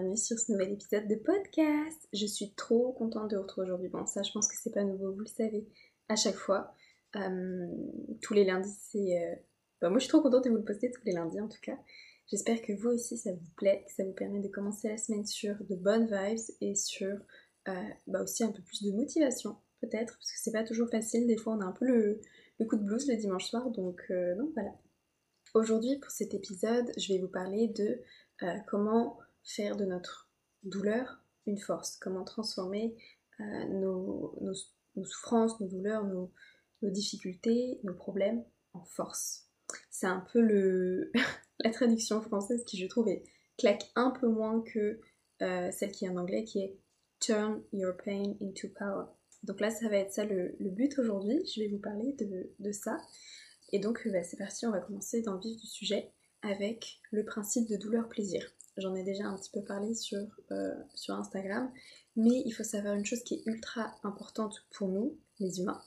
Bienvenue sur ce nouvel épisode de podcast. Je suis trop contente de vous retrouver aujourd'hui. Bon, ça, je pense que c'est pas nouveau, vous le savez, à chaque fois. Euh, tous les lundis, c'est. Euh, bah, moi, je suis trop contente de vous le poster tous les lundis en tout cas. J'espère que vous aussi, ça vous plaît, que ça vous permet de commencer la semaine sur de bonnes vibes et sur euh, bah, aussi un peu plus de motivation, peut-être, parce que c'est pas toujours facile. Des fois, on a un peu le, coup de blues le dimanche soir, donc, donc voilà. Aujourd'hui, pour cet épisode, je vais vous parler de euh, comment faire de notre douleur une force, comment transformer euh, nos, souffrances, nos douleurs, nos, difficultés, nos problèmes en force. C'est un peu le la traduction française qui je trouve claque un peu moins que euh, celle qui est en anglais qui est Turn your pain into power. Donc là ça va être ça le, but aujourd'hui, je vais vous parler de, ça. Et donc bah, c'est parti, on va commencer dans le vif du sujet avec le principe de douleur-plaisir. J'en ai déjà un petit peu parlé sur, euh, sur Instagram, mais il faut savoir une chose qui est ultra importante pour nous, les humains.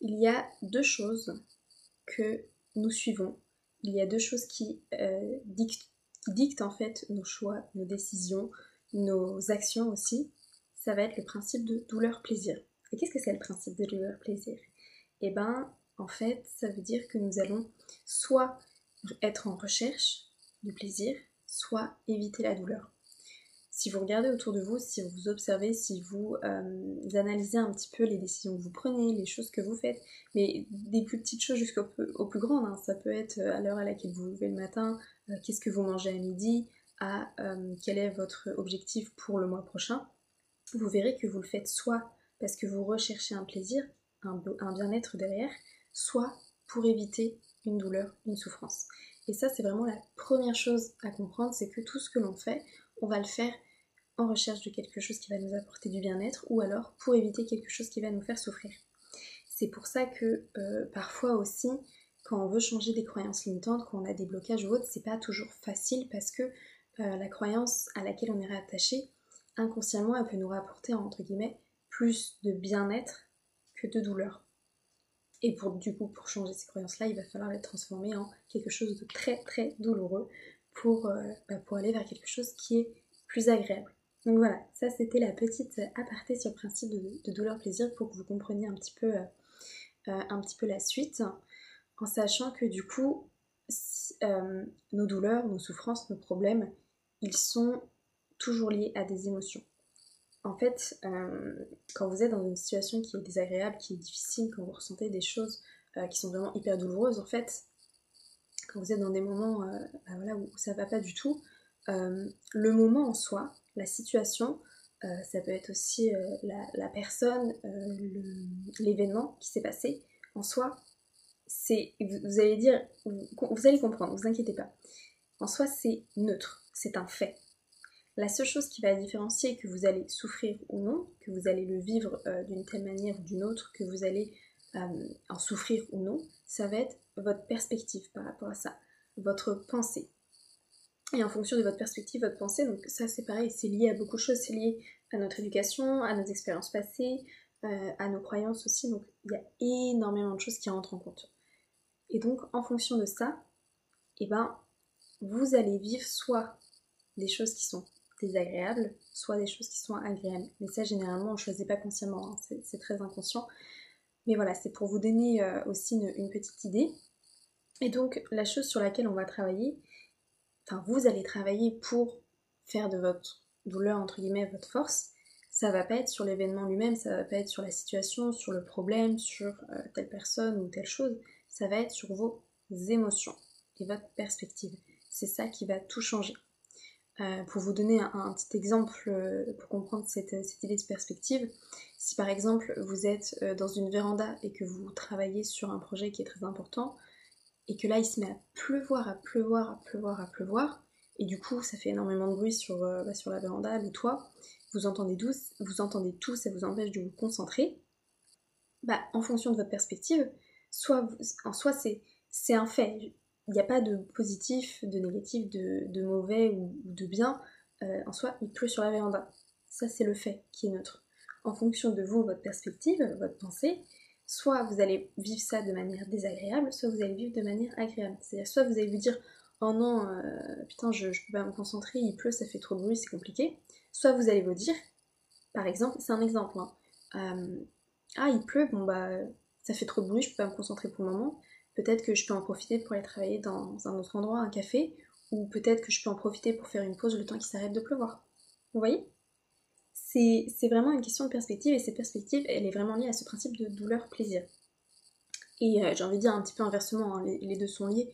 Il y a deux choses que nous suivons. Il y a deux choses qui, euh, dictent, qui dictent en fait nos choix, nos décisions, nos actions aussi. Ça va être le principe de douleur-plaisir. Et qu'est-ce que c'est le principe de douleur-plaisir Eh ben, en fait, ça veut dire que nous allons soit être en recherche du plaisir, soit éviter la douleur. Si vous regardez autour de vous, si vous observez, si vous euh, analysez un petit peu les décisions que vous prenez, les choses que vous faites, mais des plus petites choses jusqu'au plus grandes, hein. ça peut être euh, à l'heure à laquelle vous vous levez le matin, euh, qu'est-ce que vous mangez à midi, à quel est votre objectif pour le mois prochain, vous verrez que vous le faites soit parce que vous recherchez un plaisir, un bien-être derrière, soit pour éviter une douleur, une souffrance. Et ça, c'est vraiment la première chose à comprendre, c'est que tout ce que l'on fait, on va le faire en recherche de quelque chose qui va nous apporter du bien-être ou alors pour éviter quelque chose qui va nous faire souffrir. C'est pour ça que euh, parfois aussi, quand on veut changer des croyances limitantes, quand on a des blocages ou autres, c'est pas toujours facile parce que euh, la croyance à laquelle on est rattaché, inconsciemment, elle peut nous rapporter entre guillemets plus de bien-être que de douleur. Et pour du coup, pour changer ces croyances-là, il va falloir les transformer en quelque chose de très très douloureux pour, euh, bah, pour aller vers quelque chose qui est plus agréable. Donc voilà, ça c'était la petite aparté sur le principe de, douleur-plaisir pour que vous compreniez un petit peu, euh, euh, un petit peu la suite, en sachant que du coup, nos douleurs, nos souffrances, nos problèmes, ils sont toujours liés à des émotions en fait, euh, quand vous êtes dans une situation qui est désagréable, qui est difficile, quand vous ressentez des choses euh, qui sont vraiment hyper douloureuses, en fait, quand vous êtes dans des moments euh, bah où ça va pas du tout, le moment en soi, la situation, ça peut être aussi la, personne, l'événement qui s'est passé, en soi, c'est, vous, allez dire, vous allez comprendre, vous inquiétez pas. En soi, c'est neutre, c'est un fait. La seule chose qui va différencier que vous allez souffrir ou non, que vous allez le vivre euh, d'une telle manière ou d'une autre, que vous allez euh, en souffrir ou non, ça va être votre perspective par rapport à ça, votre pensée. Et en fonction de votre perspective, votre pensée, donc ça c'est pareil, c'est lié à beaucoup de choses, c'est lié à notre éducation, à nos expériences passées, euh, à nos croyances aussi, donc il y a énormément de choses qui rentrent en compte. Et donc en fonction de ça, eh ben, vous allez vivre soit des choses qui sont soit des choses qui sont agréables. Mais ça, généralement, on ne choisit pas consciemment, hein. c'est très inconscient. Mais voilà, c'est pour vous donner euh, aussi une, petite idée. Et donc, la chose sur laquelle on va travailler, enfin, vous allez travailler pour faire de votre douleur, entre guillemets, votre force. Ça va pas être sur l'événement lui-même, ça va pas être sur la situation, sur le problème, sur euh, telle personne ou telle chose. Ça va être sur vos émotions et votre perspective. C'est ça qui va tout changer. Euh, pour vous donner un, petit exemple euh, pour comprendre cette, idée de perspective, si par exemple vous êtes euh, dans une véranda et que vous travaillez sur un projet qui est très important, et que là il se met à pleuvoir, à pleuvoir, à pleuvoir, à pleuvoir, et du coup ça fait énormément de bruit sur, bah, sur la véranda, le toit, vous entendez, tous, vous entendez tout, ça vous empêche de vous concentrer, bah, en fonction de votre perspective, soit en soi c'est un fait, il n'y a pas de positif, de négatif, de, mauvais ou, de bien. Euh, en soi, il pleut sur la véranda. Ça, c'est le fait qui est neutre. En fonction de vous, votre perspective, votre pensée, soit vous allez vivre ça de manière désagréable, soit vous allez vivre de manière agréable. C'est-à-dire, soit vous allez vous dire oh non, euh, putain, je, je peux pas me concentrer, il pleut, ça fait trop de bruit, c'est compliqué. Soit vous allez vous dire, par exemple, c'est un exemple, hein, euh, ah il pleut, bon bah ça fait trop de bruit, je peux pas me concentrer pour le moment. Peut-être que je peux en profiter pour aller travailler dans un autre endroit, un café, ou peut-être que je peux en profiter pour faire une pause le temps qu'il s'arrête de pleuvoir. Vous voyez? C'est vraiment une question de perspective et cette perspective, elle est vraiment liée à ce principe de douleur-plaisir. Et euh, j'ai envie de dire un petit peu inversement, hein, les, deux sont liés.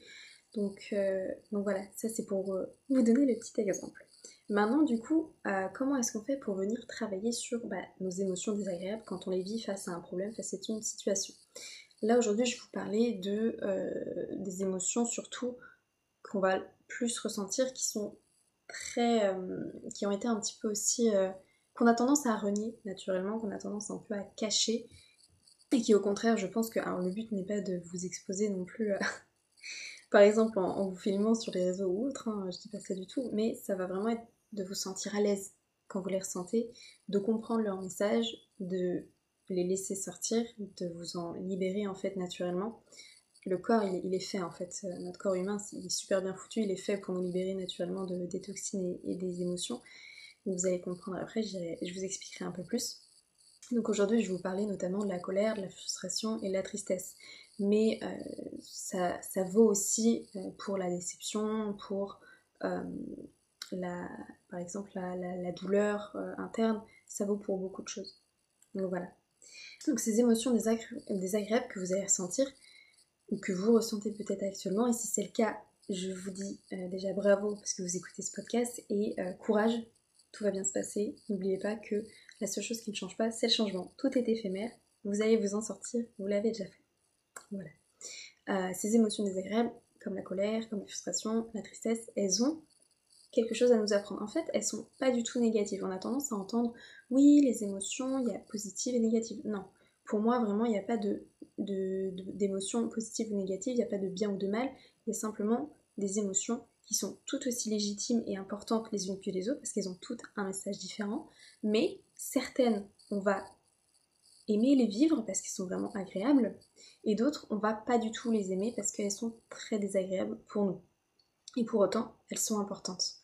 Donc, euh, voilà, ça c'est pour euh, vous donner le petit exemple. Maintenant, du coup, comment est-ce qu'on fait pour venir travailler sur bah, nos émotions désagréables quand on les vit face à un problème, face à une situation? Là aujourd'hui, je vais vous parler de, des émotions surtout qu'on va plus ressentir, qui sont très, qui ont été un petit peu aussi qu'on a tendance à renier naturellement, qu'on a tendance un peu à cacher, et qui au contraire, je pense que alors, le but n'est pas de vous exposer non plus, par exemple en, vous filmant sur les réseaux ou autres, hein, je dis pas ça du tout, mais ça va vraiment être de vous sentir à l'aise quand vous les ressentez, de comprendre leur message, de les laisser sortir, de vous en libérer en fait naturellement. Le corps, il, est fait en fait, euh, notre corps humain, il est super bien foutu, il est fait pour nous libérer naturellement de, des toxines et des émotions. Vous allez comprendre après, je vous expliquerai un peu plus. Donc aujourd'hui, je vais vous parler notamment de la colère, de la frustration et de la tristesse. Mais euh, ça, vaut aussi euh, pour la déception, pour la, par exemple la, douleur interne, ça vaut pour beaucoup de choses. Donc voilà. Donc ces émotions désagréables que vous allez ressentir, ou que vous ressentez peut-être actuellement, et si c'est le cas, je vous dis déjà bravo parce que vous écoutez ce podcast et courage tout va bien se passer. N'oubliez pas que la seule chose qui ne change pas, c'est le changement. Tout est éphémère, vous allez vous en sortir, vous l'avez déjà fait. Voilà. Euh, ces émotions désagréables, comme la colère, comme la frustration, la tristesse, elles ont quelque chose à nous apprendre. En fait, elles sont pas du tout négatives. On a tendance à entendre, oui, les émotions, il y a positives et négatives. Non. Pour moi, vraiment, il n'y a pas de, d'émotions positives ou négatives, il n'y a pas de bien ou de mal, il y a simplement des émotions qui sont toutes aussi légitimes et importantes les unes que les autres, parce qu'elles ont toutes un message différent, mais certaines, on va aimer les vivre parce qu'elles sont vraiment agréables, et d'autres, on va pas du tout les aimer parce qu'elles sont très désagréables pour nous. Et pour autant, elles sont importantes.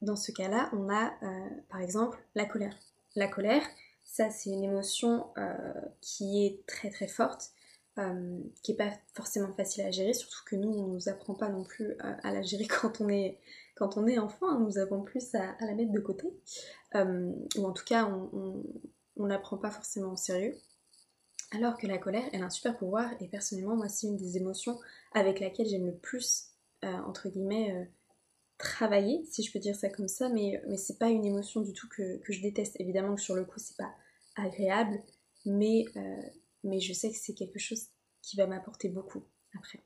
Dans ce cas-là, on a euh, par exemple la colère. La colère, ça c'est une émotion euh, qui est très très forte euh, qui n'est pas forcément facile à gérer, surtout que nous, on ne nous apprend pas non plus à la gérer quand on est, quand on est enfant, hein. nous avons plus à, la mettre de côté, ou en tout cas, on ne l'apprend pas forcément au sérieux. Alors que la colère, elle a un super pouvoir, et personnellement, moi, c'est une des émotions avec laquelle j'aime le plus, entre guillemets, travailler, si je peux dire ça comme ça, mais, mais c'est pas une émotion du tout que, je déteste. Évidemment que sur le coup, c'est pas agréable, mais mais je sais que c'est quelque chose qui va m'apporter beaucoup après.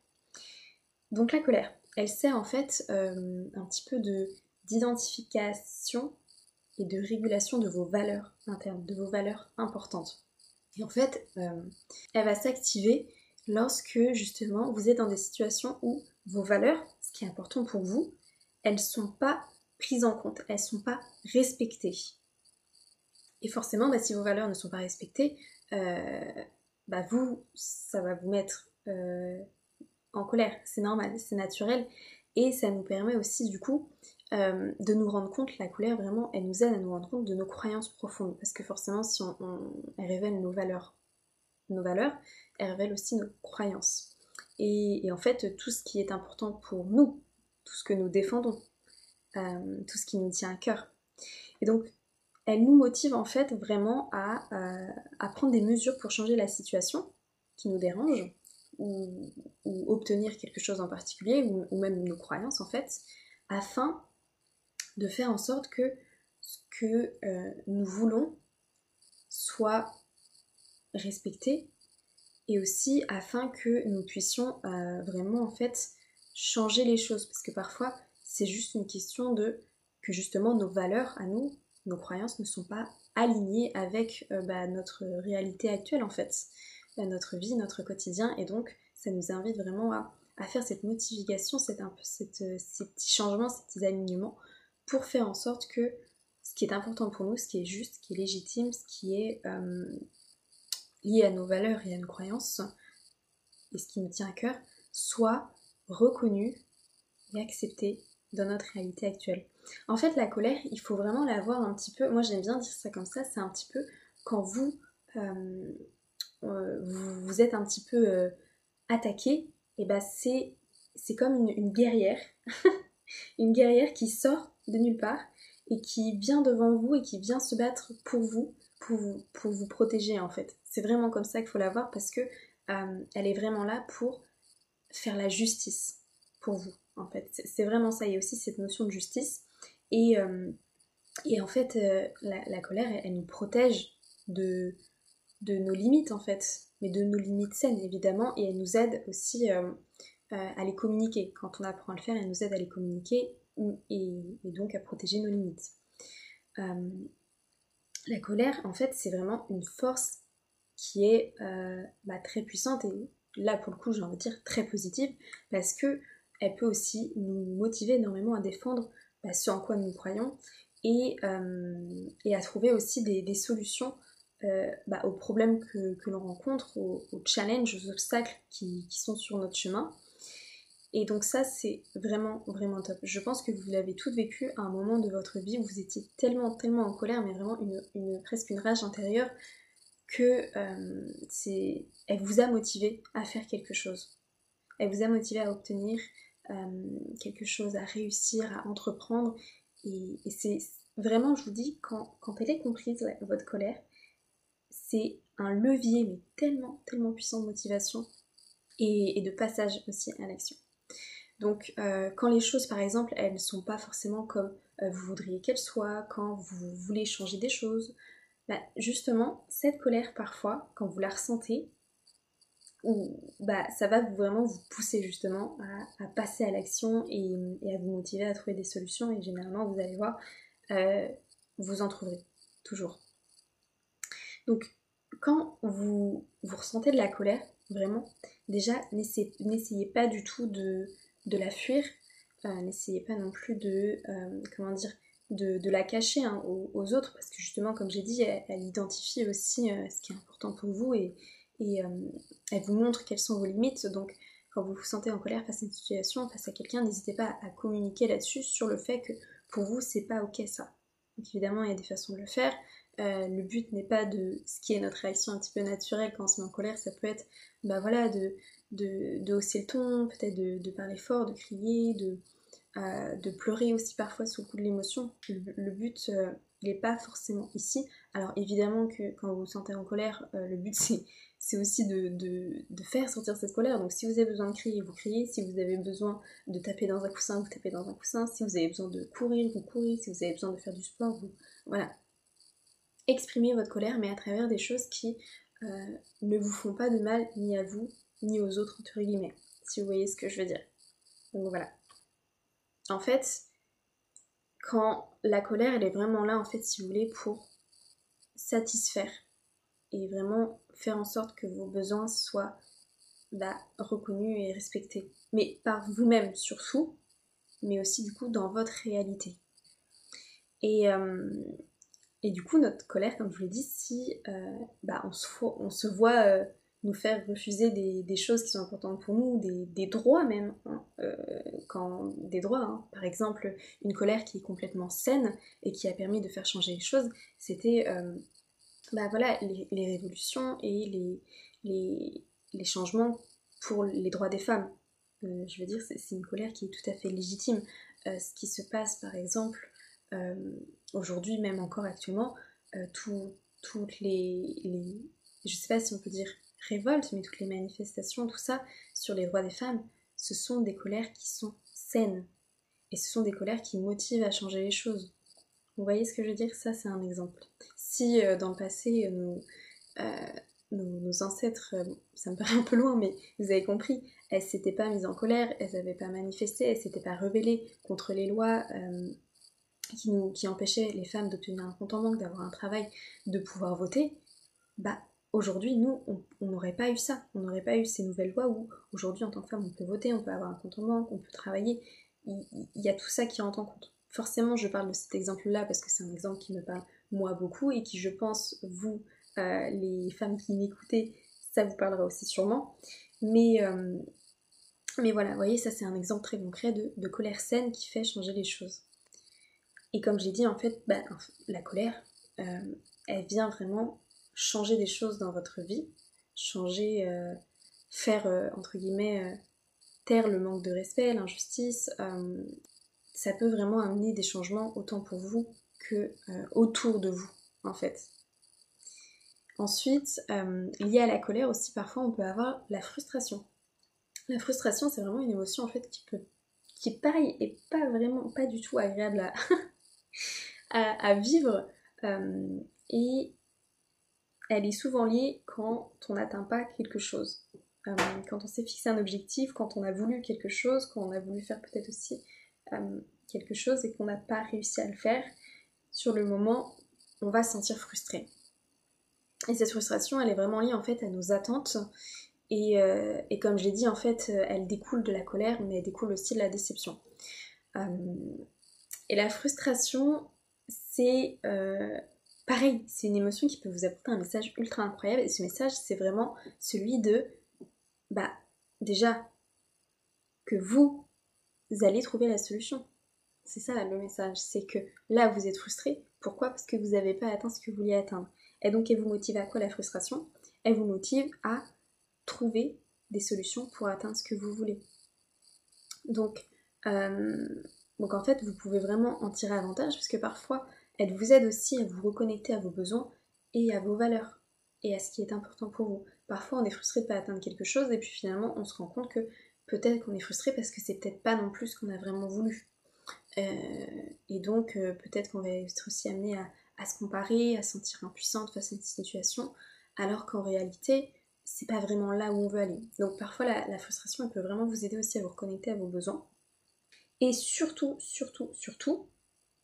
Donc la colère, elle sert en fait euh, un petit peu de d'identification et de régulation de vos valeurs internes, de vos valeurs importantes. Et en fait, euh, elle va s'activer lorsque justement vous êtes dans des situations où vos valeurs, ce qui est important pour vous, elles ne sont pas prises en compte, elles ne sont pas respectées. Et forcément, bah, si vos valeurs ne sont pas respectées, euh, bah vous, ça va vous mettre euh, en colère. C'est normal, c'est naturel. Et ça nous permet aussi, du coup, euh, de nous rendre compte, la colère, vraiment, elle nous aide à nous rendre compte de nos croyances profondes. Parce que forcément, si on, révèle nos valeurs, nos valeurs, elle révèle aussi nos croyances. Et, en fait, tout ce qui est important pour nous, tout ce que nous défendons, euh, tout ce qui nous tient à cœur. Et donc, elle nous motive en fait vraiment euh, à, prendre des mesures pour changer la situation qui nous dérange ou, obtenir quelque chose en particulier ou, même nos croyances en fait afin de faire en sorte que ce que euh, nous voulons soit respecté et aussi afin que nous puissions euh, vraiment en fait changer les choses. Parce que parfois c'est juste une question de que justement nos valeurs à nous nos croyances ne sont pas alignées avec euh, bah, notre réalité actuelle en fait, notre vie, notre quotidien, et donc ça nous invite vraiment à, faire cette modification, cette, un peu, cette, euh, ces petits changements, ces petits alignements, pour faire en sorte que ce qui est important pour nous, ce qui est juste, ce qui est légitime, ce qui est lié à nos valeurs et à nos croyances, et ce qui nous tient à cœur, soit reconnu et accepter dans notre réalité actuelle. En fait, la colère, il faut vraiment la voir un petit peu, moi j'aime bien dire ça comme ça, c'est un petit peu quand vous, euh, euh, vous, êtes un petit peu euh, attaqué, et ben c'est, c'est comme une guerrière, une guerrière qui sort de nulle part et qui vient devant vous et qui vient se battre pour vous, pour vous, protéger en fait. C'est vraiment comme ça qu'il faut la voir parce que elle est vraiment là pour faire la justice pour vous en fait. C'est vraiment ça. Il y a aussi cette notion de justice. Et, euh, et en fait, euh, la, colère, elle, nous protège de, de nos limites en fait, mais de nos limites saines évidemment, et elle nous aide aussi euh, à les communiquer. Quand on apprend à le faire, elle nous aide à les communiquer et, donc à protéger nos limites. La colère, en fait, c'est vraiment une force qui est bah, très puissante et là pour le coup j'ai envie de dire très positive parce que elle peut aussi nous motiver énormément à défendre bah, ce en quoi nous croyons et, euh, à trouver aussi des, solutions euh, bah, aux problèmes que, l'on rencontre, aux, challenges, aux obstacles qui, sont sur notre chemin. Et donc ça, c'est vraiment, vraiment top. Je pense que vous l'avez toutes vécu à un moment de votre vie où vous étiez tellement, tellement en colère, mais vraiment une, presque une rage intérieure, que euh, elle vous a motivé à faire quelque chose. Elle vous a motivé à obtenir euh, quelque chose à réussir, à entreprendre. Et, c'est vraiment, je vous dis, quand, elle est comprise, votre colère, c'est un levier, mais tellement, tellement puissant de motivation et, de passage aussi à l'action. Donc, euh, quand les choses, par exemple, elles ne sont pas forcément comme euh, vous voudriez qu'elles soient, quand vous voulez changer des choses, bah, justement, cette colère, parfois, quand vous la ressentez, bah, ça va vraiment vous pousser justement à, passer à l'action et, à vous motiver à trouver des solutions et généralement vous allez voir, euh, vous en trouverez toujours. Donc quand vous, vous ressentez de la colère, vraiment, déjà n'essayez pas du tout de, de la fuir, euh, n'essayez pas non plus de, euh, comment dire, de, la cacher hein, aux, autres parce que justement comme j'ai dit, elle, identifie aussi ce qui est important pour vous et, et euh, elle vous montre quelles sont vos limites. Donc, quand vous vous sentez en colère face à une situation, face à quelqu'un, n'hésitez pas à communiquer là-dessus sur le fait que pour vous, c'est pas ok ça. Donc, évidemment, il y a des façons de le faire. Euh, le but n'est pas de ce qui est notre réaction un petit peu naturelle quand on se met en colère, ça peut être bah voilà, de, de, hausser le ton, peut-être de, parler fort, de crier, de, euh, de pleurer aussi parfois sous le coup de l'émotion. Le, but, il n'est pas forcément ici. Alors évidemment que quand vous vous sentez en colère, le but c'est aussi de, faire sortir cette colère. Donc si vous avez besoin de crier, vous criez. Si vous avez besoin de taper dans un coussin, vous tapez dans un coussin. Si vous avez besoin de courir, vous courez. Si vous avez besoin de faire du sport, vous... Voilà. Exprimez votre colère, mais à travers des choses qui euh, ne vous font pas de mal ni à vous, ni aux autres, entre guillemets. Si vous voyez ce que je veux dire. Donc voilà. En fait, quand la colère, elle est vraiment là, en fait, si vous voulez, pour satisfaire et vraiment faire en sorte que vos besoins soient bah, reconnus et respectés. Mais par vous-même surtout, mais aussi du coup dans votre réalité. Et, euh, et du coup, notre colère, comme je vous l'ai dit, si euh, bah, on, se, voit euh, nous faire refuser des, choses qui sont importantes pour nous, des, droits même, hein, quand, des droits, hein. par exemple, une colère qui est complètement saine et qui a permis de faire changer les choses, c'était bah voilà, les, révolutions et les, les, changements pour les droits des femmes. Euh, je veux dire, c'est une colère qui est tout à fait légitime. Euh, ce qui se passe, par exemple, euh, aujourd'hui, même encore actuellement, toutes les, les, je sais pas si on peut dire révoltes, mais toutes les manifestations, tout ça, sur les droits des femmes, ce sont des colères qui sont saines. Et ce sont des colères qui motivent à changer les choses. Vous voyez ce que je veux dire? Ça, c'est un exemple si euh, dans le passé, euh, euh, nos, ancêtres, ça me paraît un peu loin, mais vous avez compris, elles s'étaient pas mises en colère, elles n'avaient pas manifesté, elles s'étaient pas rebellées contre les lois qui, empêchaient les femmes d'obtenir un compte en banque, d'avoir un travail, de pouvoir voter, bah aujourd'hui, nous, on n'aurait pas eu ça. On n'aurait pas eu ces nouvelles lois où aujourd'hui, en tant que femme, on peut voter, on peut avoir un compte en banque, on peut travailler. Il, y a tout ça qui rentre en compte. Forcément, je parle de cet exemple-là parce que c'est un exemple qui me parle moi beaucoup et qui je pense vous euh, les femmes qui m'écoutez ça vous parlera aussi sûrement euh, Mais voilà, vous voyez, ça c'est un exemple très concret de, colère saine qui fait changer les choses. Et comme j'ai dit, en fait, bah, la colère, euh, elle vient vraiment changer des choses dans votre vie, changer, euh, faire, euh, entre guillemets, taire le manque de respect, l'injustice. ça peut vraiment amener des changements autant pour vous que autour de vous, en fait. Ensuite, lié à la colère aussi, parfois on peut avoir la frustration. La frustration, c'est vraiment une émotion en fait qui peut, qui pareil, est pas vraiment, pas du tout agréable à, à, vivre. Euh, et elle est souvent liée quand on n'atteint pas quelque chose. Euh, quand on s'est fixé un objectif, quand on a voulu quelque chose, quand on a voulu faire peut-être aussi euh, quelque chose et qu'on n'a pas réussi à le faire, sur le moment, on va se sentir frustré. Et cette frustration, elle est vraiment liée en fait à nos attentes et, comme je l'ai dit, en fait, elle découle de la colère, mais elle découle aussi de la déception. Et la frustration, c'est pareil, c'est une émotion qui peut vous apporter un message ultra incroyable. Et ce message, c'est vraiment celui de, bah, déjà, que vous, allez trouver la solution. C'est ça le message, c'est que là, vous êtes frustré. Pourquoi? Parce que vous n'avez pas atteint ce que vous vouliez atteindre. Et donc, elle vous motive à quoi la frustration? Elle vous motive à trouver des solutions pour atteindre ce que vous voulez. Donc, euh, donc en fait, vous pouvez vraiment en tirer avantage parce que parfois, elle vous aide aussi à vous reconnecter à vos besoins et à vos valeurs et à ce qui est important pour vous. Parfois, on est frustré de ne pas atteindre quelque chose et puis finalement, on se rend compte que peut-être qu'on est frustré parce que c'est peut-être pas non plus ce qu'on a vraiment voulu. Euh, et donc, euh, peut-être qu'on va être aussi amené à, se comparer, à se sentir impuissante face à une situation, alors qu'en réalité, c'est pas vraiment là où on veut aller. Donc parfois la, frustration elle peut vraiment vous aider aussi à vous reconnecter à vos besoins. Et surtout, surtout, surtout,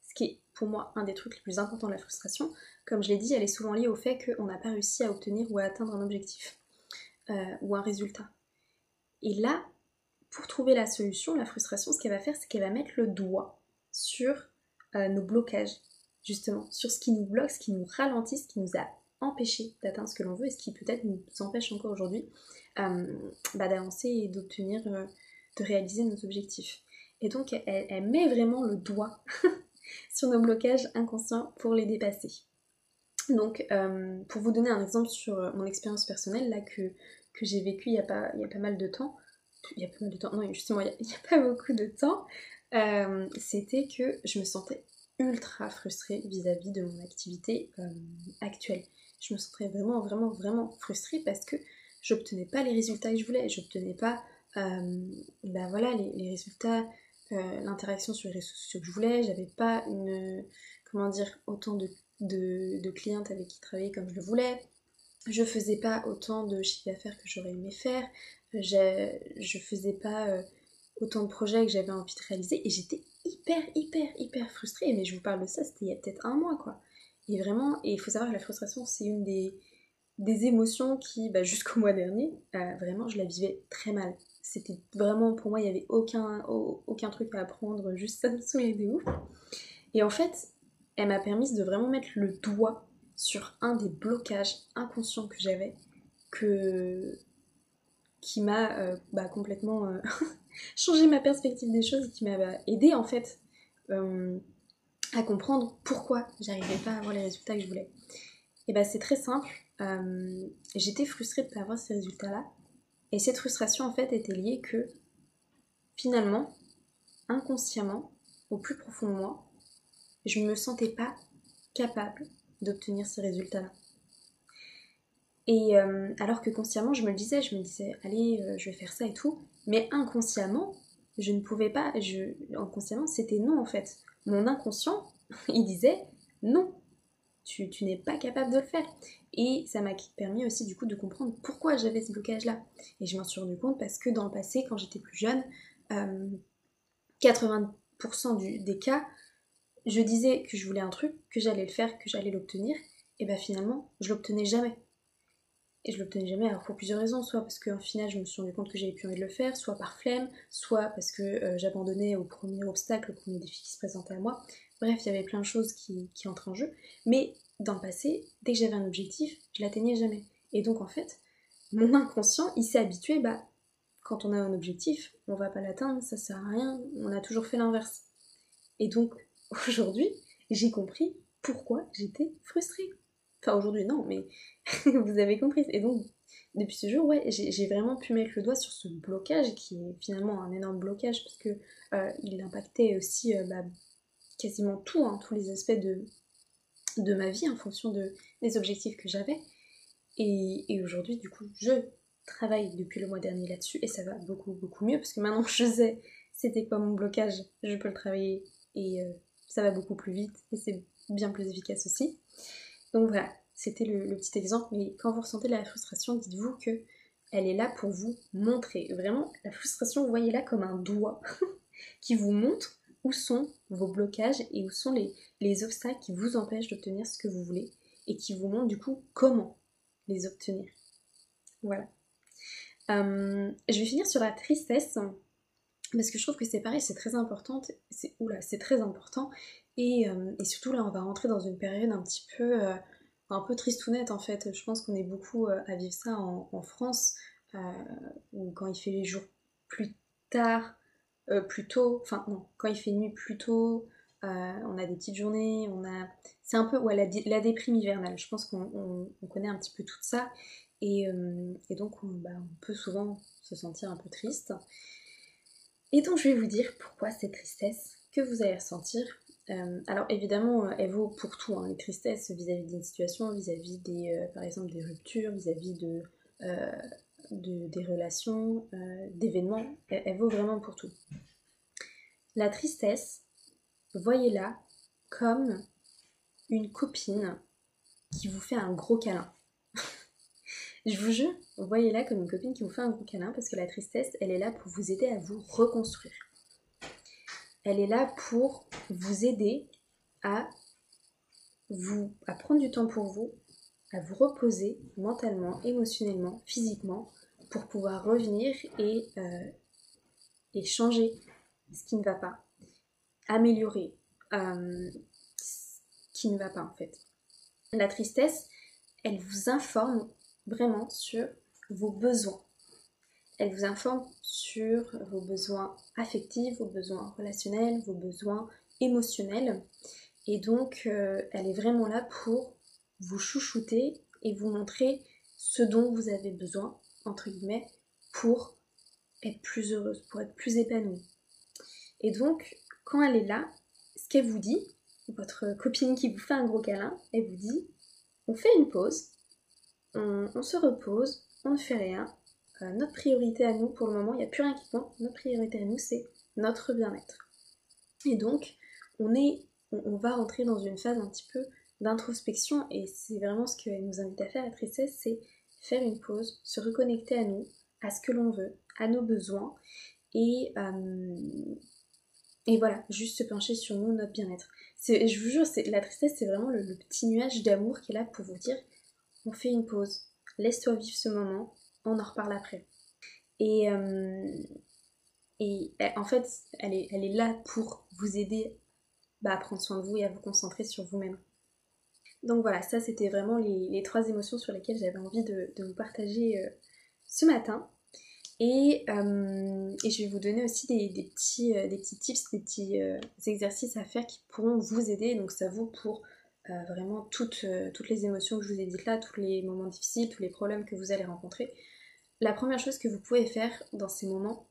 ce qui est pour moi un des trucs les plus importants de la frustration, comme je l'ai dit, elle est souvent liée au fait qu'on n'a pas réussi à obtenir ou à atteindre un objectif euh, ou un résultat. Et là, pour trouver la solution, la frustration, ce qu'elle va faire, c'est qu'elle va mettre le doigt sur euh, nos blocages, justement, sur ce qui nous bloque, ce qui nous ralentit, ce qui nous a empêcher d'atteindre ce que l'on veut et ce qui peut-être nous empêche encore aujourd'hui euh, bah, d'avancer et d'obtenir, de réaliser nos objectifs. Et donc elle, met vraiment le doigt sur nos blocages inconscients pour les dépasser. Donc euh, pour vous donner un exemple sur mon expérience personnelle là que, que j'ai vécu il y, a pas, a pas mal de temps, il y a pas mal de temps, non justement il n'y a, pas beaucoup de temps, c'était que je me sentais ultra frustrée vis-à-vis de mon activité actuelle je me sentais vraiment, vraiment, vraiment frustrée parce que j'obtenais pas les résultats que je voulais, j'obtenais pas euh, bah voilà, les, résultats, euh, l'interaction sur les réseaux sociaux que je voulais, j'avais pas comment dire, autant de, de, clientes avec qui travailler comme je le voulais, je faisais pas autant de chiffre d'affaires que j'aurais aimé faire, je faisais pas euh, autant de projets que j'avais envie de réaliser. Et j'étais hyper, hyper, hyper frustrée, mais je vous parle de ça, c'était il y a peut-être un mois quoi. Et vraiment, il faut savoir que la frustration, c'est une des, des émotions qui, bah, jusqu'au mois dernier, euh, vraiment, je la vivais très mal. C'était vraiment, pour moi, il n'y avait aucun, truc à apprendre, juste ça me saoulait ouf. Et en fait, elle m'a permis de vraiment mettre le doigt sur un des blocages inconscients que j'avais, que qui m'a euh, bah, complètement euh, changé ma perspective des choses qui m'a bah, aidé en fait à comprendre pourquoi j'arrivais pas à avoir les résultats que je voulais. Et bah c'est très simple, euh, j'étais frustrée de ne pas avoir ces résultats-là. Et cette frustration en fait était liée que finalement, inconsciemment, au plus profond de moi, je ne me sentais pas capable d'obtenir ces résultats-là. Et euh, alors que consciemment, je me le disais, je me disais, allez, euh, je vais faire ça et tout. Mais inconsciemment, je ne pouvais pas, je, inconsciemment, c'était non en fait mon inconscient, il disait non, tu, n'es pas capable de le faire. Et ça m'a permis aussi du coup de comprendre pourquoi j'avais ce blocage-là. Et je m'en suis rendu compte parce que dans le passé, quand j'étais plus jeune, 80% euh, des cas, je disais que je voulais un truc, que j'allais le faire, que j'allais l'obtenir, et bien finalement, je l'obtenais jamais. Et je l'obtenais jamais, alors pour plusieurs raisons, soit parce qu'en final je me suis rendu compte que j'avais plus envie de le faire, soit par flemme, soit parce que euh, j'abandonnais au premier obstacle, au premier défi qui se présentait à moi. Bref, il y avait plein de choses qui, qui entrent en jeu. Mais dans le passé, dès que j'avais un objectif, je l'atteignais jamais. Et donc en fait, mon inconscient, il s'est habitué, bah, quand on a un objectif, on va pas l'atteindre, ça sert à rien, on a toujours fait l'inverse. Et donc, aujourd'hui, j'ai compris pourquoi j'étais frustrée. Enfin, aujourd'hui, non, mais vous avez compris. Et donc, depuis ce jour, ouais, j'ai vraiment pu mettre le doigt sur ce blocage qui est finalement un énorme blocage parce euh, il impactait aussi euh, bah, quasiment tout, hein, tous les aspects de, de ma vie en fonction de, des objectifs que j'avais. Et, aujourd'hui, du coup, je travaille depuis le mois dernier là-dessus et ça va beaucoup, beaucoup mieux parce que maintenant je sais c'était quoi mon blocage, je peux le travailler et euh, ça va beaucoup plus vite et c'est bien plus efficace aussi. Donc voilà, c'était le, petit exemple, mais quand vous ressentez la frustration, dites-vous que elle est là pour vous montrer. Vraiment, la frustration, voyez-la comme un doigt qui vous montre où sont vos blocages et où sont les, les obstacles qui vous empêchent d'obtenir ce que vous voulez et qui vous montrent du coup comment les obtenir. Voilà. Euh, je vais finir sur la tristesse parce que je trouve que c'est pareil, c'est très important. C'est oula, c'est très important. Et, euh, et, surtout là, on va rentrer dans une période un petit peu, euh, un peu tristounette en fait. Je pense qu'on est beaucoup à vivre ça en, France, où quand il fait les jours plus tard, plus tôt, enfin non, quand il fait nuit plus tôt, on a des petites journées, on a, c'est un peu ouais, la, la déprime hivernale. Je pense qu'on connaît un petit peu tout ça. Euh, et, donc bah, on, peut souvent se sentir un peu triste. Et donc je vais vous dire pourquoi cette tristesse que vous allez ressentir. Euh, alors évidemment, euh, elle vaut pour tout, hein, les tristesses vis-à-vis d'une situation, vis-à-vis des, par exemple des ruptures, vis-à-vis de, des relations, d'événements, elle, elle vaut vraiment pour tout. La tristesse, voyez-la comme une copine qui vous fait un gros câlin. Je vous jure, voyez-la comme une copine qui vous fait un gros câlin parce que la tristesse, elle est là pour vous aider à vous reconstruire. Elle est là pour vous aider à vous à prendre du temps pour vous, à vous reposer mentalement, émotionnellement, physiquement, pour pouvoir revenir et, euh, et changer ce qui ne va pas, améliorer euh, ce qui ne va pas en fait. La tristesse, elle vous informe vraiment sur vos besoins. Elle vous informe sur vos besoins affectifs, vos besoins relationnels, vos besoins émotionnels. Et donc, euh, elle est vraiment là pour vous chouchouter et vous montrer ce dont vous avez besoin, entre guillemets, pour être plus heureuse, pour être plus épanouie. Et donc, quand elle est là, ce qu'elle vous dit, votre copine qui vous fait un gros câlin, elle vous dit, on fait une pause, on, se repose, on ne fait rien. Euh, notre priorité à nous, pour le moment, il n'y a plus rien qui compte. Notre priorité à nous, c'est notre bien-être. Et donc, on, est, on, va rentrer dans une phase un petit peu d'introspection et c'est vraiment ce qu'elle nous invite à faire, la tristesse, c'est faire une pause, se reconnecter à nous, à ce que l'on veut, à nos besoins et, euh, et voilà, juste se pencher sur nous, notre bien-être. Je vous jure, la tristesse, c'est vraiment le petit nuage d'amour qui est là pour vous dire on fait une pause, laisse-toi vivre ce moment, on en reparle après. Et, euh, et en fait, elle est, elle est là pour vous aider bah, à prendre soin de vous et à vous concentrer sur vous-même. Donc voilà, ça c'était vraiment les, trois émotions sur lesquelles j'avais envie de, vous partager euh, ce matin. Et, euh, et, je vais vous donner aussi des, petits, des petits tips, des petits exercices à faire qui pourront vous aider. Donc ça vaut pour euh, vraiment toutes, euh, toutes les émotions que je vous ai dites là, tous les moments difficiles, tous les problèmes que vous allez rencontrer. La première chose que vous pouvez faire dans ces moments,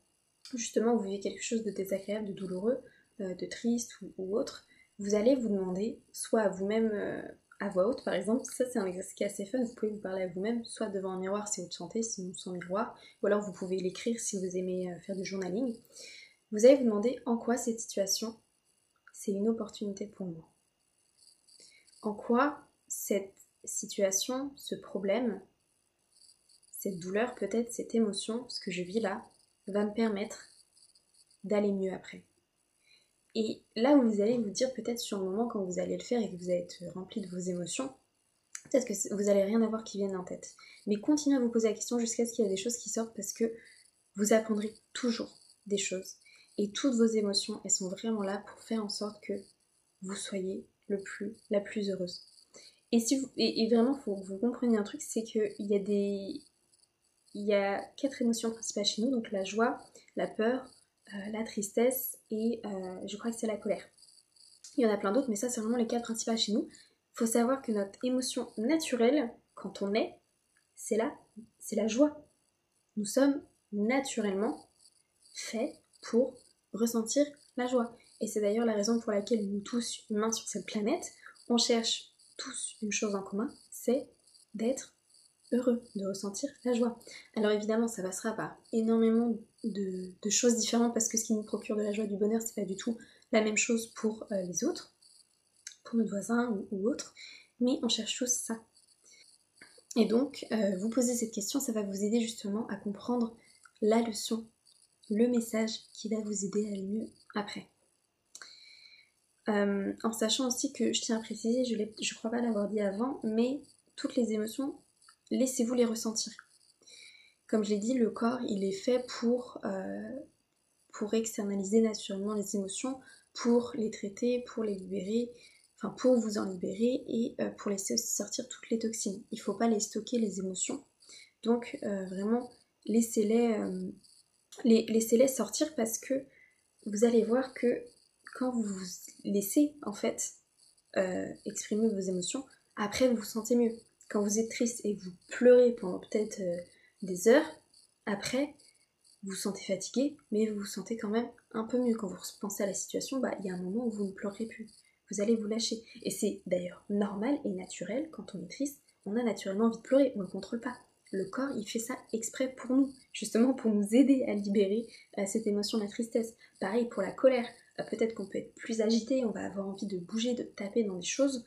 justement, où vous vivez quelque chose de désagréable, de douloureux, euh, de triste ou, autre, vous allez vous demander, soit à vous-même à voix haute par exemple, ça c'est un exercice qui est assez fun, vous pouvez vous parler à vous-même, soit devant un miroir si vous chantez, sinon sans miroir, ou alors vous pouvez l'écrire si vous aimez faire du journaling. Vous allez vous demander en quoi cette situation c'est une opportunité pour moi en quoi cette situation, ce problème, cette douleur, peut-être cette émotion, ce que je vis là, va me permettre d'aller mieux après. Et là où vous allez vous dire peut-être sur le moment quand vous allez le faire et que vous allez être rempli de vos émotions, peut-être que vous n'allez rien avoir qui vienne en tête. Mais continuez à vous poser la question jusqu'à ce qu'il y ait des choses qui sortent parce que vous apprendrez toujours des choses. Et toutes vos émotions, elles sont vraiment là pour faire en sorte que vous soyez le plus, la plus heureuse. Et, si vous, et, vraiment, faut vous compreniez un truc, c'est qu'il y a des... il y a quatre émotions principales chez nous, donc la joie, la peur, la tristesse et euh, je crois que c'est la colère. Il y en a plein d'autres, mais ça c'est vraiment les quatre principales chez nous. Il faut savoir que notre émotion naturelle, quand on est, c'est la, c'est la joie. Nous sommes naturellement faits pour ressentir la joie. Et c'est d'ailleurs la raison pour laquelle nous tous, humains sur cette planète, on cherche tous une chose en commun, c'est d'être heureux, de ressentir la joie. Alors évidemment, ça passera par énormément de, choses différentes parce que ce qui nous procure de la joie, du bonheur, c'est pas du tout la même chose pour euh, les autres, pour notre voisin ou, ou autre, mais on cherche tous ça. Et donc, euh, vous poser cette question, ça va vous aider justement à comprendre la leçon, le message qui va vous aider à aller mieux après. Euh, en sachant aussi que je tiens à préciser, je ne crois pas l'avoir dit avant, mais toutes les émotions, laissez-vous les ressentir. Comme je l'ai dit, le corps, il est fait pour, euh, pour externaliser naturellement les émotions, pour les traiter, pour les libérer, enfin pour vous en libérer et euh, pour laisser sortir toutes les toxines. Il ne faut pas les stocker, les émotions. Donc vraiment, laissez-les les, laissez-les sortir parce que vous allez voir que quand vous vous laissez en fait euh, exprimer vos émotions, après vous vous sentez mieux. Quand vous êtes triste et vous pleurez pendant peut-être euh, des heures, après vous vous sentez fatigué, mais vous vous sentez quand même un peu mieux. Quand vous pensez à la situation, bah, il y a un moment où vous ne pleurez plus. Vous allez vous lâcher. Et c'est d'ailleurs normal et naturel quand on est triste. On a naturellement envie de pleurer, on ne le contrôle pas. Le corps, il fait ça exprès pour nous, justement pour nous aider à libérer euh, cette émotion de la tristesse. Pareil pour la colère. Euh, peut-être qu'on peut être plus agité, on va avoir envie de bouger, de taper dans des choses,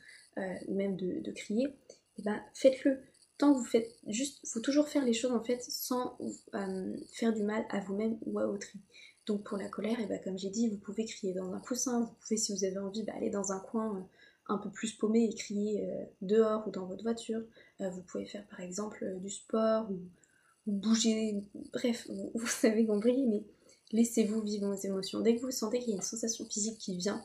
même de, crier, eh ben faites-le. Tant que vous faites juste, faut toujours faire les choses en fait sans euh, faire du mal à vous-même ou à autrui. Donc pour la colère, et eh ben, comme j'ai dit, vous pouvez crier dans un coussin, vous pouvez si vous avez envie bah, aller dans un coin un peu plus paumé et crier dehors ou dans votre voiture. vous pouvez faire par exemple du sport ou, bouger, bref, vous, vous savez compris, mais Laissez-vous vivre vos émotions. Dès que vous sentez qu'il y a une sensation physique qui vient,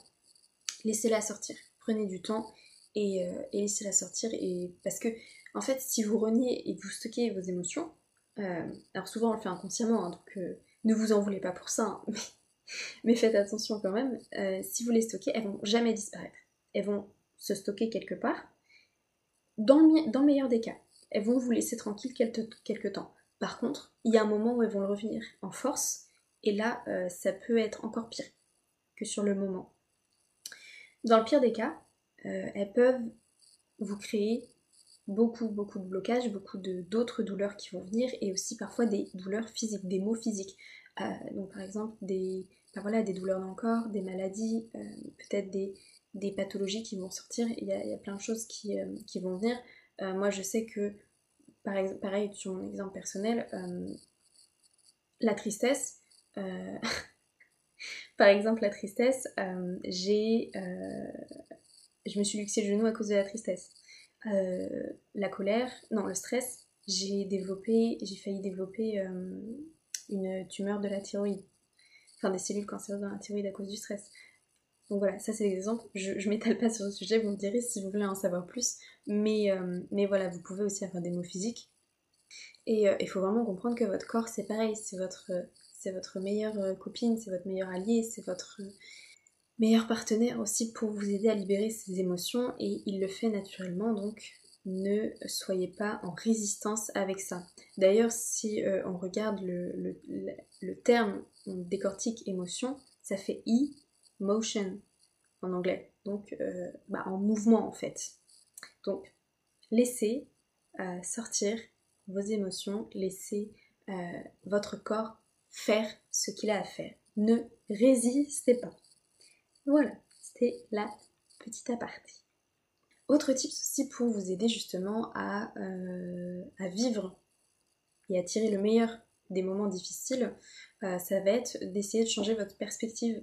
laissez-la sortir. Prenez du temps et, euh, laissez-la sortir. Et parce que, en fait, si vous reniez et que vous stockez vos émotions, euh, alors souvent on le fait inconsciemment, hein, donc euh, ne vous en voulez pas pour ça, hein, mais, faites attention quand même. si vous les stockez, elles vont jamais disparaître. Elles vont se stocker quelque part. Dans le, dans meilleur des cas, elles vont vous laisser tranquille quelques temps. Par contre, il y a un moment où elles vont revenir en force et là, euh, ça peut être encore pire que sur le moment. Dans le pire des cas, euh, elles peuvent vous créer beaucoup, beaucoup de blocages, beaucoup d'autres douleurs qui vont venir et aussi parfois des douleurs physiques, des maux physiques. Euh, donc par exemple des, voilà, des douleurs dans le corps, des maladies, peut-être des, des, pathologies qui vont sortir. Il y a, plein de choses qui, qui vont venir. moi je sais que, par, pareil sur mon exemple personnel, la tristesse, euh, par exemple, la tristesse, euh, j'ai, euh, je me suis luxé le genou à cause de la tristesse. la colère, non, le stress, j'ai développé, j'ai failli développer une tumeur de la thyroïde. Enfin, des cellules cancéreuses dans la thyroïde à cause du stress. Donc voilà, ça c'est l'exemple. Je, je m'étale pas sur le sujet, vous me direz si vous voulez en savoir plus. Mais, mais voilà, vous pouvez aussi avoir des mots physiques. Et il faut vraiment comprendre que votre corps c'est pareil, c'est votre c'est votre meilleure euh, copine, c'est votre meilleur allié, c'est votre meilleur partenaire aussi pour vous aider à libérer ses émotions et il le fait naturellement donc ne soyez pas en résistance avec ça. D'ailleurs si euh, on regarde le, terme décortique émotion, ça fait e motion en anglais, donc euh, bah, en mouvement en fait. Donc laissez sortir vos émotions, laissez votre corps faire ce qu'il a à faire. Ne résistez pas. Voilà, c'était la petite aparté. Autre tip aussi pour vous aider justement à, euh, vivre et à tirer le meilleur des moments difficiles, euh, ça va être d'essayer de changer votre perspective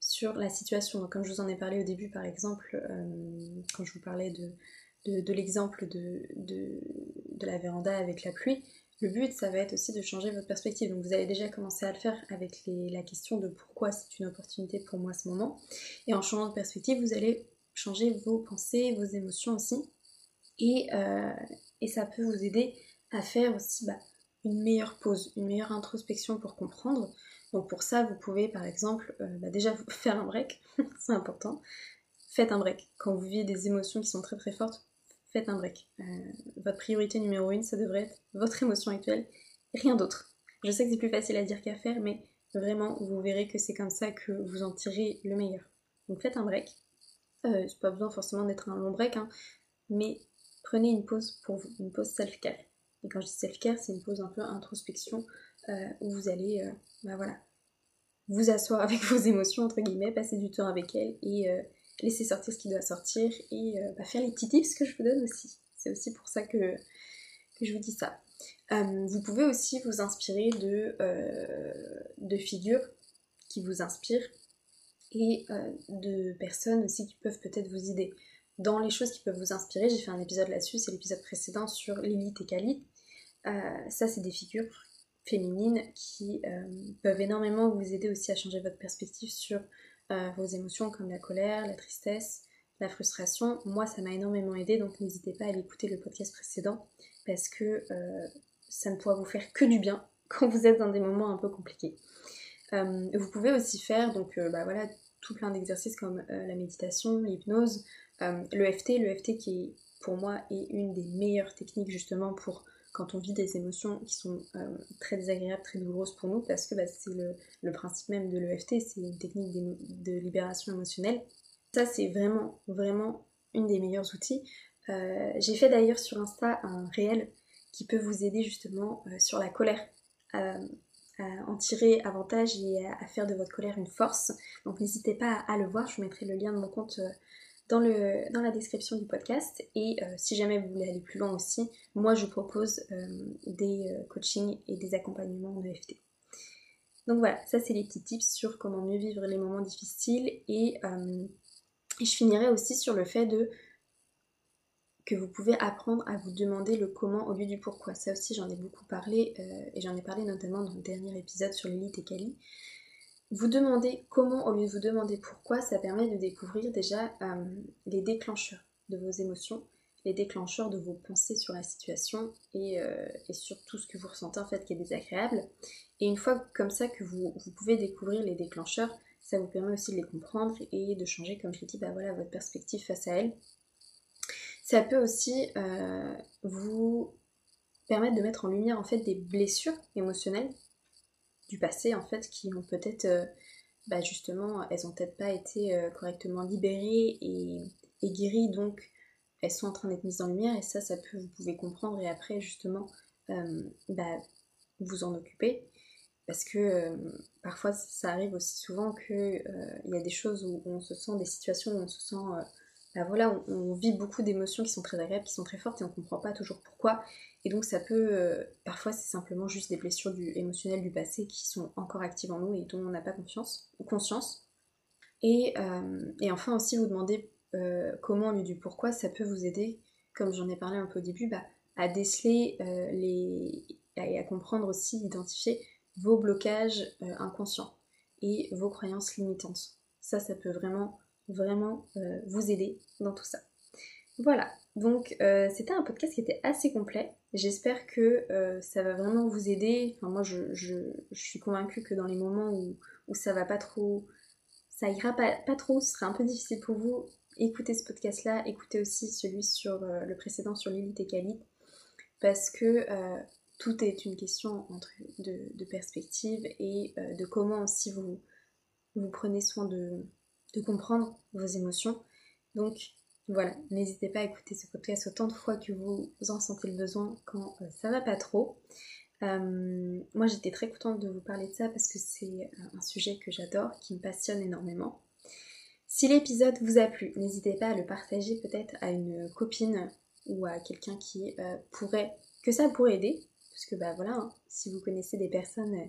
sur la situation. Comme je vous en ai parlé au début, par exemple, euh, quand je vous parlais de, de, l'exemple de, de, la véranda avec la pluie, le but, ça va être aussi de changer votre perspective. Donc vous allez déjà commencer à le faire avec la question de pourquoi c'est une opportunité pour moi à ce moment. Et en changeant de perspective, vous allez changer vos pensées, vos émotions aussi. Et, euh, ça peut vous aider à faire aussi bah, une meilleure pause, une meilleure introspection pour comprendre. Donc pour ça, vous pouvez par exemple euh, bah, déjà faire un break, c'est important. Faites un break. Quand vous vivez des émotions qui sont très très fortes, faites un break. Euh, votre priorité numéro une, ça devrait être votre émotion actuelle, rien d'autre. Je sais que c'est plus facile à dire qu'à faire, mais vraiment, vous verrez que c'est comme ça que vous en tirez le meilleur. Donc faites un break. Euh, c'est pas besoin forcément d'être un long break, hein, mais prenez une pause pour vous, une pause self-care. Et quand je dis self-care, c'est une pause un peu introspection euh, où vous allez, euh, bah voilà, vous asseoir avec vos émotions, entre guillemets, passer du temps avec elles et euh, laisser sortir ce qui doit sortir et bah, faire les petits tips que je vous donne aussi. C'est aussi pour ça que, je vous dis ça. vous pouvez aussi vous inspirer de, de figures qui vous inspirent et de personnes aussi qui peuvent peut-être vous aider. Dans les choses qui peuvent vous inspirer, j'ai fait un épisode là-dessus, c'est l'épisode précédent sur Lilith et Kali. ça, c'est des figures féminines qui euh, peuvent énormément vous aider aussi à changer votre perspective sur euh, vos émotions comme la colère, la tristesse, la frustration. Moi, ça m'a énormément aidé, donc n'hésitez pas à aller écouter le podcast précédent parce que euh, ça ne pourra vous faire que du bien quand vous êtes dans des moments un peu compliqués. vous pouvez aussi faire donc bah voilà tout plein d'exercices comme la méditation, l'hypnose, le FT, le FT qui pour moi est une des meilleures techniques justement pour quand on vit des émotions qui sont euh, très désagréables, très douloureuses pour nous, parce que bah, c'est le, principe même de l'EFT, c'est une technique de, libération émotionnelle. Ça, c'est vraiment, vraiment une des meilleurs outils. Euh, j'ai fait d'ailleurs sur Insta un réel qui peut vous aider justement euh, sur la colère, à, en tirer avantage et à, faire de votre colère une force. Donc n'hésitez pas à, à, le voir, je vous mettrai le lien de mon compte dans, le, dans la description du podcast. Et euh, si jamais vous voulez aller plus loin aussi, moi je propose euh, des euh, coachings et des accompagnements de FT. Donc voilà, ça c'est les petits tips sur comment mieux vivre les moments difficiles. Et, je finirai aussi sur le fait de que vous pouvez apprendre à vous demander le comment au lieu du pourquoi. Ça aussi j'en ai beaucoup parlé et j'en ai parlé notamment dans le dernier épisode sur l'élite et Kali. Vous demandez comment au lieu de vous demander pourquoi, ça permet de découvrir déjà euh, les déclencheurs de vos émotions, les déclencheurs de vos pensées sur la situation euh, et, sur tout ce que vous ressentez en fait qui est désagréable. Et une fois comme ça que vous, pouvez découvrir les déclencheurs, ça vous permet aussi de les comprendre et de changer, comme je l'ai dit, bah voilà, votre perspective face à elles. Ça peut aussi euh, vous permettre de mettre en lumière en fait des blessures émotionnelles du passé en fait qui ont peut-être euh, bah, justement elles ont peut-être pas été euh, correctement libérées et, guéries. Donc elles sont en train d'être mises en lumière et ça ça peut vous pouvez comprendre. Et après justement euh, bah, vous en occuper. Parce que parfois ça arrive aussi souvent que il y a des choses où on se sent des situations où on se sent bah voilà, on, vit beaucoup d'émotions qui sont très agréables, qui sont très fortes et on comprend pas toujours pourquoi. Et donc ça peut, euh, parfois c'est simplement juste des blessures émotionnelles du passé qui sont encore actives en nous et dont on n'a pas conscience. Et, euh, et, enfin aussi vous demander euh, comment au du pourquoi, ça peut vous aider, comme j'en ai parlé un peu au début, bah, à déceler les, et à comprendre aussi, identifier vos blocages inconscients et vos croyances limitantes. Ça, ça peut vraiment vraiment vous aider dans tout ça. Voilà, donc c'était un podcast qui était assez complet. J'espère que euh, ça va vraiment vous aider. Enfin, moi, je, suis convaincue que dans les moments où, ça va pas trop, ça ira pas, trop, ce sera un peu difficile pour vous, écoutez ce podcast-là, écoutez aussi celui sur le précédent sur Lilith et Kali, parce que tout est une question de perspective et de comment aussi vous, vous prenez soin de, de comprendre vos émotions. Donc voilà, n'hésitez pas à écouter ce podcast autant de fois que vous en sentez le besoin quand euh, ça va pas trop. Euh, moi j'étais très contente de vous parler de ça parce que c'est un sujet que j'adore, qui me passionne énormément. Si l'épisode vous a plu, n'hésitez pas à le partager peut-être à une copine ou à quelqu'un qui euh, pourrait, que ça pourrait aider. Parce que bah voilà, hein, si vous connaissez des personnes,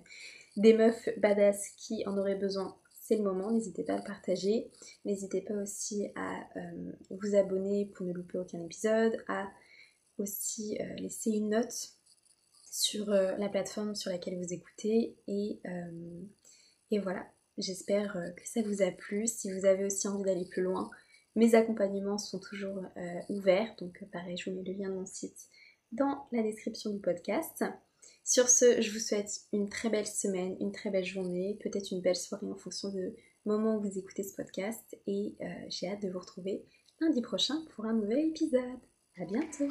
des meufs badass qui en auraient besoin, c'est le moment, n'hésitez pas à le partager. N'hésitez pas aussi à euh, vous abonner pour ne louper aucun épisode, à aussi euh, laisser une note sur euh, la plateforme sur laquelle vous écoutez. Et, et voilà, j'espère que ça vous a plu. Si vous avez aussi envie d'aller plus loin, mes accompagnements sont toujours ouverts. Donc pareil, je vous mets le lien de mon site dans la description du podcast. Sur ce, je vous souhaite une très belle semaine, une très belle journée, peut-être une belle soirée en fonction de moment où vous écoutez ce podcast et euh, j'ai hâte de vous retrouver lundi prochain pour un nouvel épisode. À bientôt